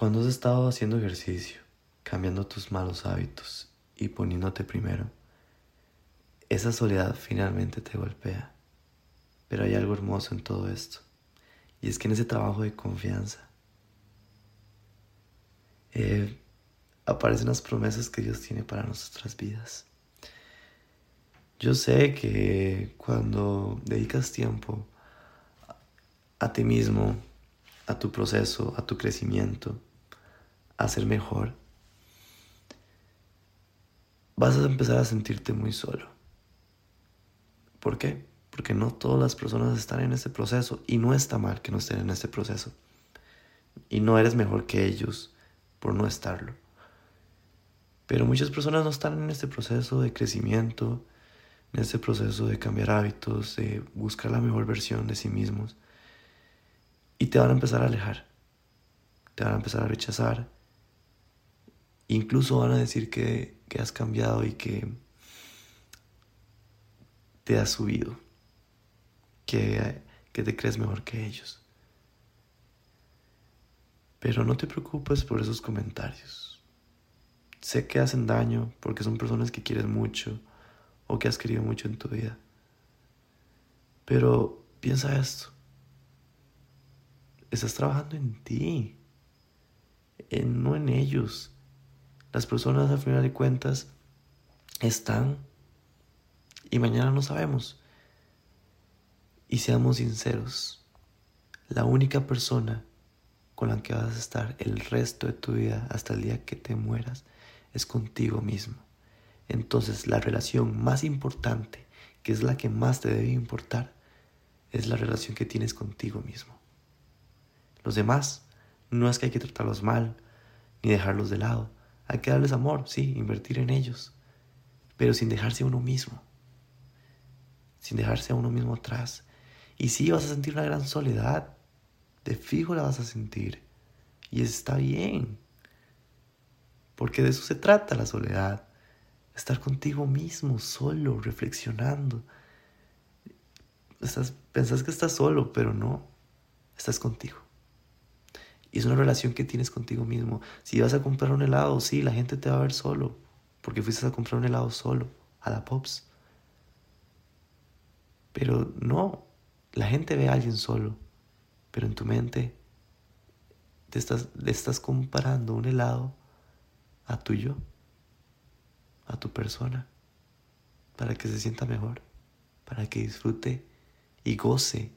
Cuando has estado haciendo ejercicio, cambiando tus malos hábitos y poniéndote primero, esa soledad finalmente te golpea. Pero hay algo hermoso en todo esto. Y es que en ese trabajo de confianza eh, aparecen las promesas que Dios tiene para nuestras vidas. Yo sé que cuando dedicas tiempo a ti mismo, a tu proceso, a tu crecimiento, a ser mejor, vas a empezar a sentirte muy solo. ¿Por qué? Porque no todas las personas están en ese proceso y no está mal que no estén en ese proceso. Y no eres mejor que ellos por no estarlo. Pero muchas personas no están en este proceso de crecimiento, en este proceso de cambiar hábitos, de buscar la mejor versión de sí mismos. Y te van a empezar a alejar, te van a empezar a rechazar. Incluso van a decir que, que has cambiado y que te has subido, que, que te crees mejor que ellos. Pero no te preocupes por esos comentarios. Sé que hacen daño porque son personas que quieres mucho o que has querido mucho en tu vida. Pero piensa esto. Estás trabajando en ti, en, no en ellos. Las personas al final de cuentas están y mañana no sabemos. Y seamos sinceros, la única persona con la que vas a estar el resto de tu vida hasta el día que te mueras es contigo mismo. Entonces la relación más importante, que es la que más te debe importar, es la relación que tienes contigo mismo. Los demás no es que hay que tratarlos mal ni dejarlos de lado. Hay que darles amor, sí, invertir en ellos, pero sin dejarse a uno mismo, sin dejarse a uno mismo atrás. Y sí vas a sentir una gran soledad, de fijo la vas a sentir, y está bien, porque de eso se trata la soledad, estar contigo mismo, solo, reflexionando. Estás, pensás que estás solo, pero no, estás contigo. Y es una relación que tienes contigo mismo. Si vas a comprar un helado, sí, la gente te va a ver solo, porque fuiste a comprar un helado solo, a la Pops. Pero no, la gente ve a alguien solo, pero en tu mente te estás, le estás comparando un helado a tuyo a tu persona para que se sienta mejor, para que disfrute y goce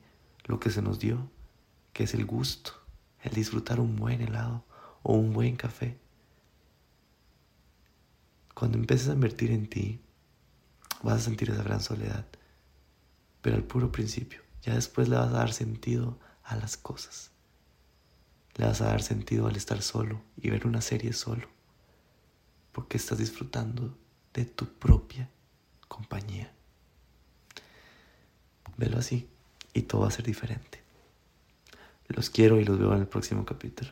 lo que se nos dio, que es el gusto, el disfrutar un buen helado o un buen café. Cuando empieces a invertir en ti, vas a sentir esa gran soledad, pero al puro principio, ya después le vas a dar sentido a las cosas. Le vas a dar sentido al estar solo y ver una serie solo, porque estás disfrutando de tu propia compañía. Velo así y todo va a ser diferente. Los quiero y los veo en el próximo capítulo.